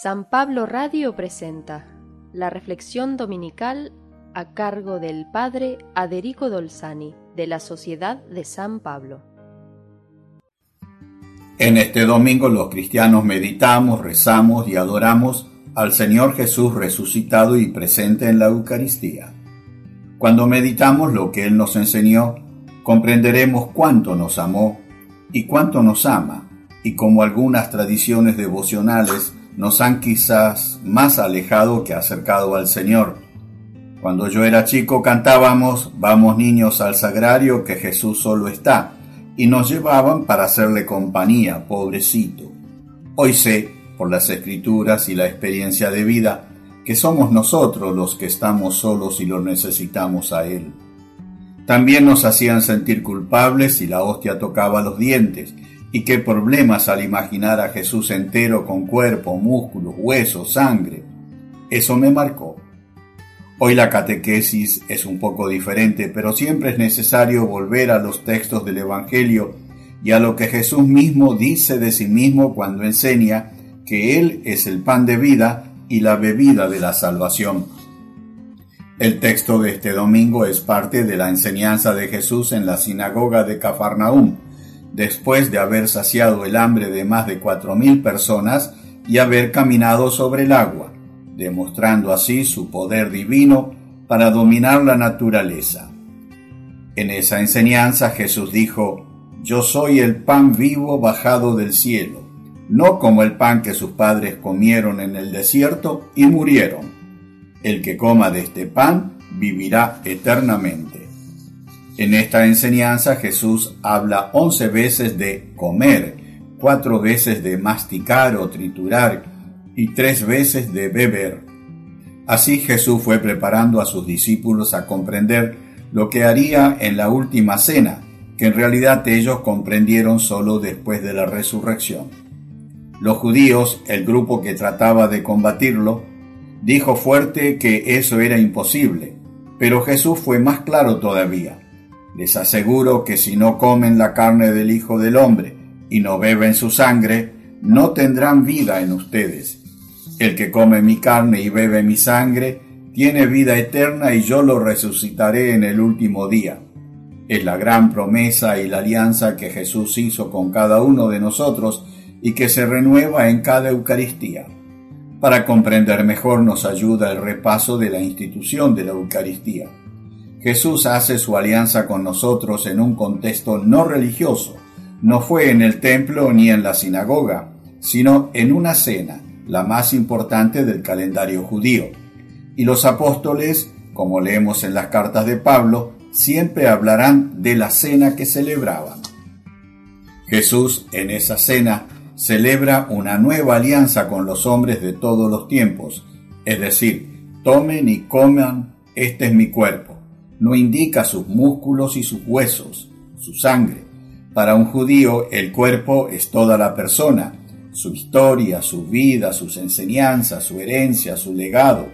San Pablo Radio presenta la reflexión dominical a cargo del Padre Aderico Dolzani de la Sociedad de San Pablo. En este domingo los cristianos meditamos, rezamos y adoramos al Señor Jesús resucitado y presente en la Eucaristía. Cuando meditamos lo que Él nos enseñó, comprenderemos cuánto nos amó y cuánto nos ama, y como algunas tradiciones devocionales nos han quizás más alejado que acercado al Señor. Cuando yo era chico cantábamos Vamos niños al sagrario que Jesús solo está, y nos llevaban para hacerle compañía, pobrecito. Hoy sé, por las escrituras y la experiencia de vida, que somos nosotros los que estamos solos y lo necesitamos a Él. También nos hacían sentir culpables si la hostia tocaba los dientes, y qué problemas al imaginar a Jesús entero con cuerpo, músculos, huesos, sangre. Eso me marcó. Hoy la catequesis es un poco diferente, pero siempre es necesario volver a los textos del Evangelio y a lo que Jesús mismo dice de sí mismo cuando enseña que Él es el pan de vida y la bebida de la salvación. El texto de este domingo es parte de la enseñanza de Jesús en la sinagoga de Cafarnaúm, después de haber saciado el hambre de más de cuatro mil personas y haber caminado sobre el agua, demostrando así su poder divino para dominar la naturaleza. En esa enseñanza Jesús dijo, Yo soy el pan vivo bajado del cielo, no como el pan que sus padres comieron en el desierto y murieron. El que coma de este pan vivirá eternamente. En esta enseñanza Jesús habla once veces de comer, cuatro veces de masticar o triturar y tres veces de beber. Así Jesús fue preparando a sus discípulos a comprender lo que haría en la última cena, que en realidad ellos comprendieron solo después de la resurrección. Los judíos, el grupo que trataba de combatirlo, dijo fuerte que eso era imposible, pero Jesús fue más claro todavía. Les aseguro que si no comen la carne del Hijo del Hombre y no beben su sangre, no tendrán vida en ustedes. El que come mi carne y bebe mi sangre, tiene vida eterna y yo lo resucitaré en el último día. Es la gran promesa y la alianza que Jesús hizo con cada uno de nosotros y que se renueva en cada Eucaristía. Para comprender mejor nos ayuda el repaso de la institución de la Eucaristía. Jesús hace su alianza con nosotros en un contexto no religioso. No fue en el templo ni en la sinagoga, sino en una cena, la más importante del calendario judío. Y los apóstoles, como leemos en las cartas de Pablo, siempre hablarán de la cena que celebraban. Jesús en esa cena celebra una nueva alianza con los hombres de todos los tiempos, es decir, tomen y coman, este es mi cuerpo no indica sus músculos y sus huesos, su sangre. Para un judío el cuerpo es toda la persona, su historia, su vida, sus enseñanzas, su herencia, su legado.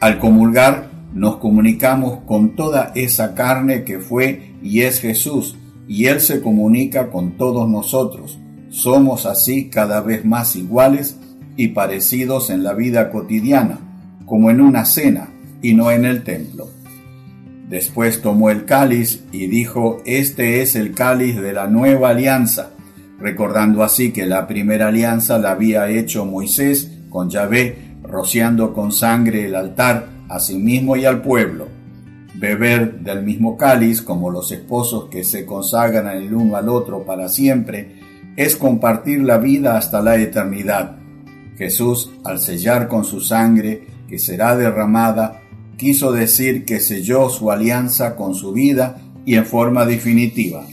Al comulgar nos comunicamos con toda esa carne que fue y es Jesús, y Él se comunica con todos nosotros. Somos así cada vez más iguales y parecidos en la vida cotidiana, como en una cena y no en el templo. Después tomó el cáliz y dijo, Este es el cáliz de la nueva alianza, recordando así que la primera alianza la había hecho Moisés con Yahvé, rociando con sangre el altar a sí mismo y al pueblo. Beber del mismo cáliz, como los esposos que se consagran el uno al otro para siempre, es compartir la vida hasta la eternidad. Jesús, al sellar con su sangre, que será derramada, quiso decir que selló su alianza con su vida y en forma definitiva.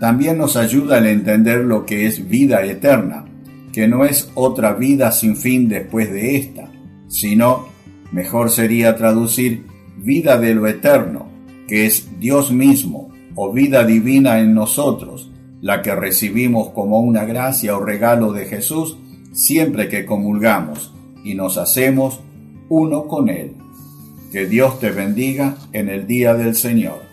También nos ayuda a entender lo que es vida eterna, que no es otra vida sin fin después de esta, sino, mejor sería traducir, vida de lo eterno, que es Dios mismo, o vida divina en nosotros, la que recibimos como una gracia o regalo de Jesús siempre que comulgamos y nos hacemos uno con Él. Que Dios te bendiga en el día del Señor.